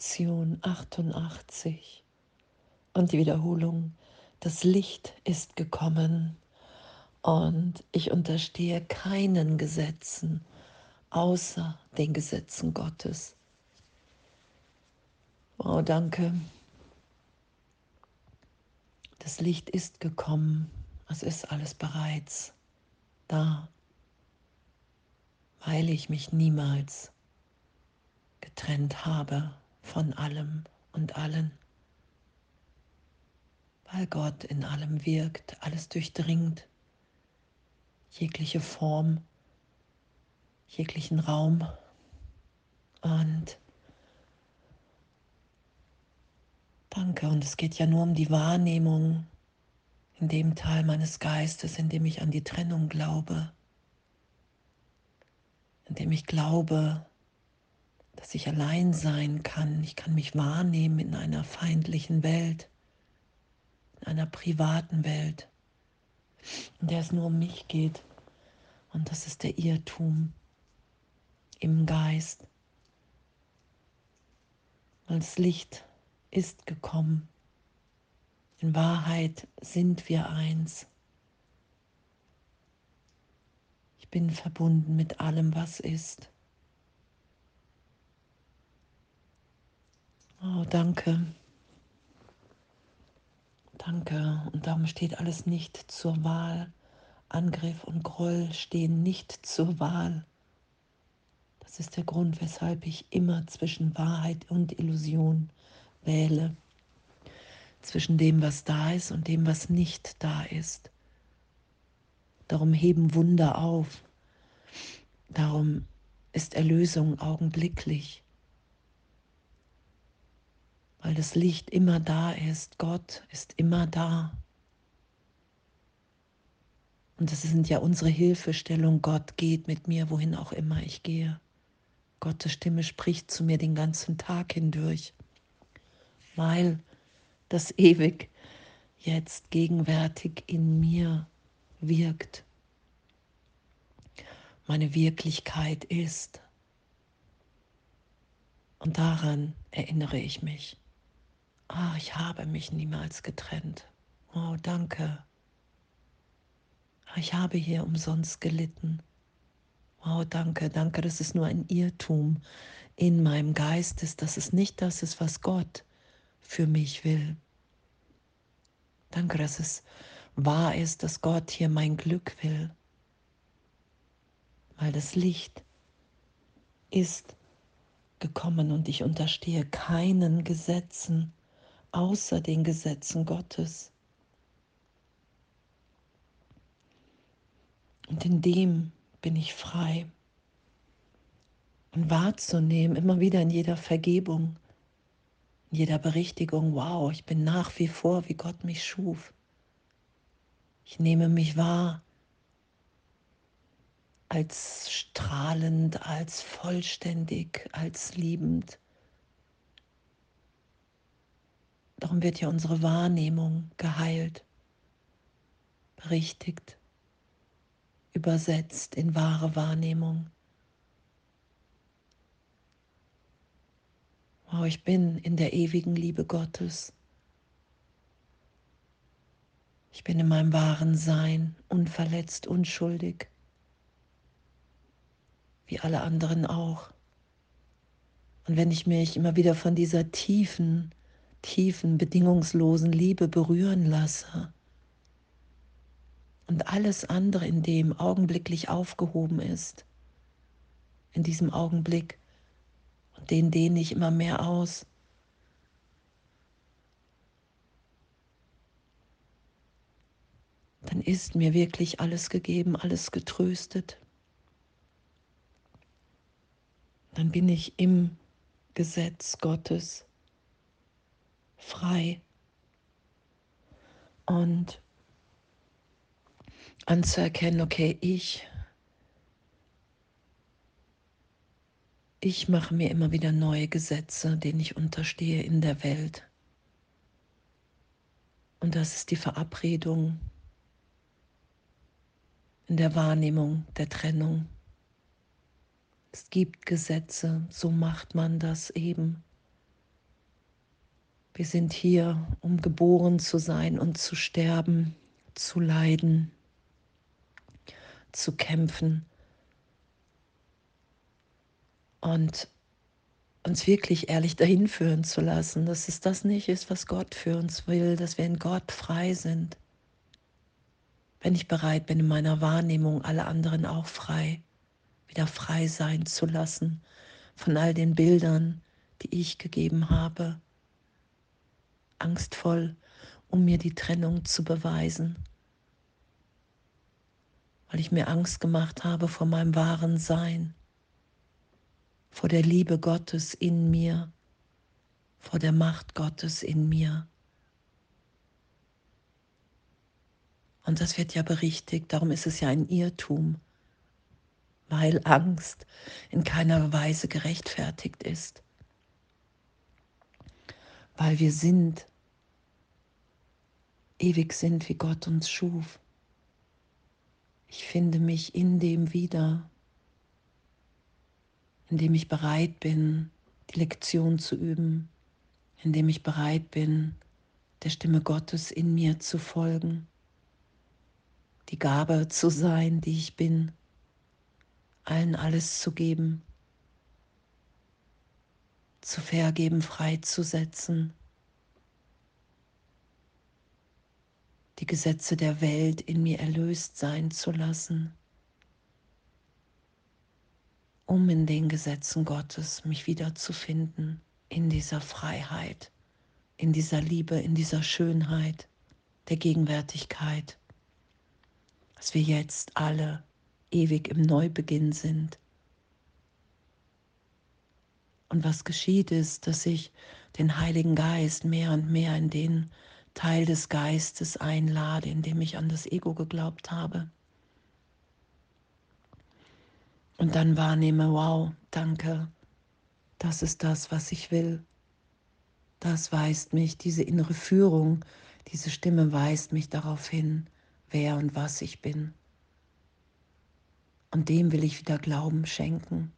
Lektion 88 und die Wiederholung. Das Licht ist gekommen und ich unterstehe keinen Gesetzen außer den Gesetzen Gottes. Oh, danke. Das Licht ist gekommen. Es ist alles bereits da, weil ich mich niemals getrennt habe von allem und allen. Weil Gott in allem wirkt, alles durchdringt, jegliche Form, jeglichen Raum und Danke. Und es geht ja nur um die Wahrnehmung in dem Teil meines Geistes, in dem ich an die Trennung glaube, in dem ich glaube, dass ich allein sein kann. Ich kann mich wahrnehmen in einer feindlichen Welt, in einer privaten Welt, in der es nur um mich geht. Und das ist der Irrtum im Geist. Weil das Licht ist gekommen. In Wahrheit sind wir eins. Ich bin verbunden mit allem, was ist. Oh, danke. Danke. Und darum steht alles nicht zur Wahl. Angriff und Groll stehen nicht zur Wahl. Das ist der Grund, weshalb ich immer zwischen Wahrheit und Illusion wähle zwischen dem, was da ist und dem, was nicht da ist. Darum heben Wunder auf. Darum ist Erlösung augenblicklich, weil das Licht immer da ist. Gott ist immer da. Und das sind ja unsere Hilfestellung. Gott geht mit mir, wohin auch immer ich gehe. Gottes Stimme spricht zu mir den ganzen Tag hindurch weil das ewig jetzt gegenwärtig in mir wirkt. Meine Wirklichkeit ist. Und daran erinnere ich mich. Ah, ich habe mich niemals getrennt. Oh, danke. Ah, ich habe hier umsonst gelitten. Oh, danke, danke, dass es nur ein Irrtum in meinem Geist ist, dass es nicht das ist, was Gott für mich will. Danke, dass es wahr ist, dass Gott hier mein Glück will, weil das Licht ist gekommen und ich unterstehe keinen Gesetzen außer den Gesetzen Gottes. Und in dem bin ich frei. Und wahrzunehmen, immer wieder in jeder Vergebung, in jeder Berichtigung, wow, ich bin nach wie vor, wie Gott mich schuf. Ich nehme mich wahr als strahlend, als vollständig, als liebend. Darum wird ja unsere Wahrnehmung geheilt, berichtigt, übersetzt in wahre Wahrnehmung. Oh, ich bin in der ewigen Liebe Gottes. Ich bin in meinem wahren Sein, unverletzt, unschuldig, wie alle anderen auch. Und wenn ich mich immer wieder von dieser tiefen, tiefen, bedingungslosen Liebe berühren lasse und alles andere in dem augenblicklich aufgehoben ist, in diesem Augenblick den dehne ich immer mehr aus. Dann ist mir wirklich alles gegeben, alles getröstet. Dann bin ich im Gesetz Gottes frei und anzuerkennen, okay, ich Ich mache mir immer wieder neue Gesetze, denen ich unterstehe in der Welt. Und das ist die Verabredung in der Wahrnehmung der Trennung. Es gibt Gesetze, so macht man das eben. Wir sind hier, um geboren zu sein und zu sterben, zu leiden, zu kämpfen und uns wirklich ehrlich dahin führen zu lassen, dass es das nicht ist, was Gott für uns will, dass wir in Gott frei sind. Wenn ich bereit bin, in meiner Wahrnehmung alle anderen auch frei, wieder frei sein zu lassen von all den Bildern, die ich gegeben habe, angstvoll, um mir die Trennung zu beweisen, weil ich mir Angst gemacht habe vor meinem wahren Sein, vor der Liebe Gottes in mir, vor der Macht Gottes in mir. Und das wird ja berichtigt, darum ist es ja ein Irrtum, weil Angst in keiner Weise gerechtfertigt ist, weil wir sind ewig sind, wie Gott uns schuf. Ich finde mich in dem wieder, indem ich bereit bin, die Lektion zu üben, indem ich bereit bin, der Stimme Gottes in mir zu folgen, die Gabe zu sein, die ich bin, allen alles zu geben, zu vergeben, freizusetzen die Gesetze der Welt in mir erlöst sein zu lassen, um in den Gesetzen Gottes mich wiederzufinden, in dieser Freiheit, in dieser Liebe, in dieser Schönheit der Gegenwärtigkeit, dass wir jetzt alle ewig im Neubeginn sind. Und was geschieht ist, dass ich den Heiligen Geist mehr und mehr in den Teil des Geistes einlade, indem ich an das Ego geglaubt habe. Und dann wahrnehme, wow, danke, das ist das, was ich will. Das weist mich, diese innere Führung, diese Stimme weist mich darauf hin, wer und was ich bin. Und dem will ich wieder Glauben schenken.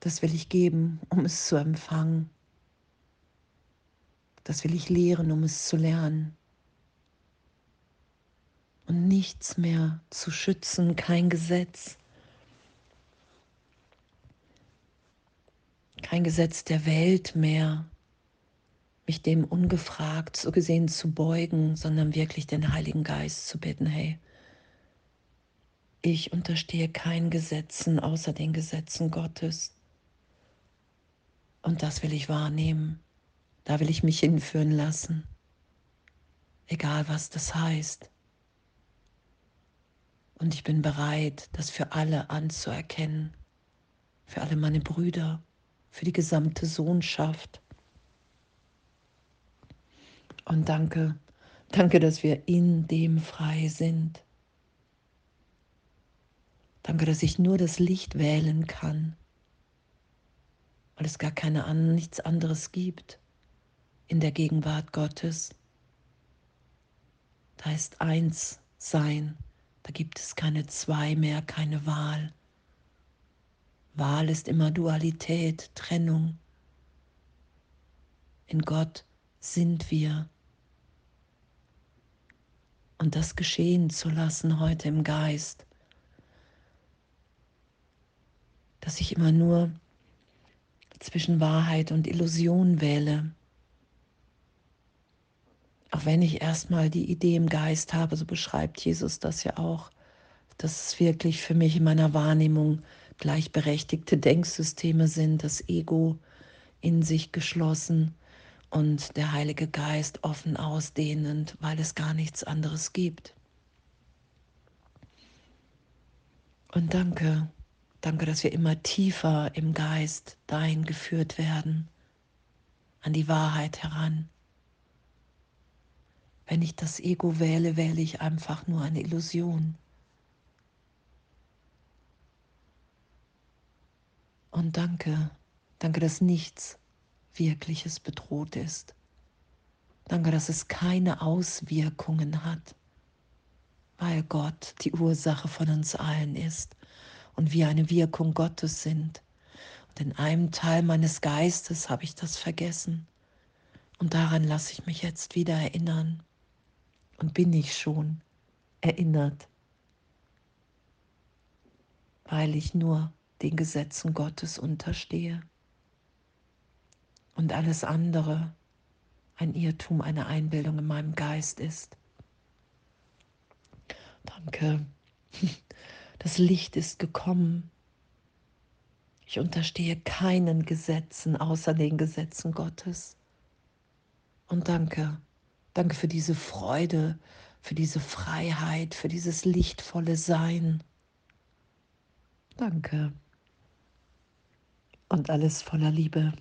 Das will ich geben, um es zu empfangen. Das will ich lehren, um es zu lernen. Und nichts mehr zu schützen, kein Gesetz. Kein Gesetz der Welt mehr, mich dem ungefragt so gesehen zu beugen, sondern wirklich den Heiligen Geist zu bitten, hey, ich unterstehe keinen Gesetzen außer den Gesetzen Gottes. Und das will ich wahrnehmen. Da will ich mich hinführen lassen, egal was das heißt. Und ich bin bereit, das für alle anzuerkennen, für alle meine Brüder, für die gesamte Sohnschaft. Und danke, danke, dass wir in dem frei sind. Danke, dass ich nur das Licht wählen kann, weil es gar keine, nichts anderes gibt in der Gegenwart Gottes. Da ist eins sein, da gibt es keine zwei mehr, keine Wahl. Wahl ist immer Dualität, Trennung. In Gott sind wir. Und das geschehen zu lassen heute im Geist, dass ich immer nur zwischen Wahrheit und Illusion wähle, auch wenn ich erstmal die Idee im Geist habe, so beschreibt Jesus das ja auch, dass es wirklich für mich in meiner Wahrnehmung gleichberechtigte Denksysteme sind, das Ego in sich geschlossen und der Heilige Geist offen ausdehnend, weil es gar nichts anderes gibt. Und danke, danke, dass wir immer tiefer im Geist dahin geführt werden, an die Wahrheit heran. Wenn ich das Ego wähle, wähle ich einfach nur eine Illusion. Und danke, danke, dass nichts Wirkliches bedroht ist. Danke, dass es keine Auswirkungen hat, weil Gott die Ursache von uns allen ist und wir eine Wirkung Gottes sind Und in einem Teil meines Geistes habe ich das vergessen. Und daran lasse ich mich jetzt wieder erinnern. Und bin ich schon erinnert, weil ich nur den Gesetzen Gottes unterstehe. Und alles andere ein Irrtum, eine Einbildung in meinem Geist ist. Danke. Das Licht ist gekommen. Ich unterstehe keinen Gesetzen außer den Gesetzen Gottes. Und danke, danke für diese Freude, für diese Freiheit, für dieses lichtvolle Sein. Danke. Und alles voller Liebe.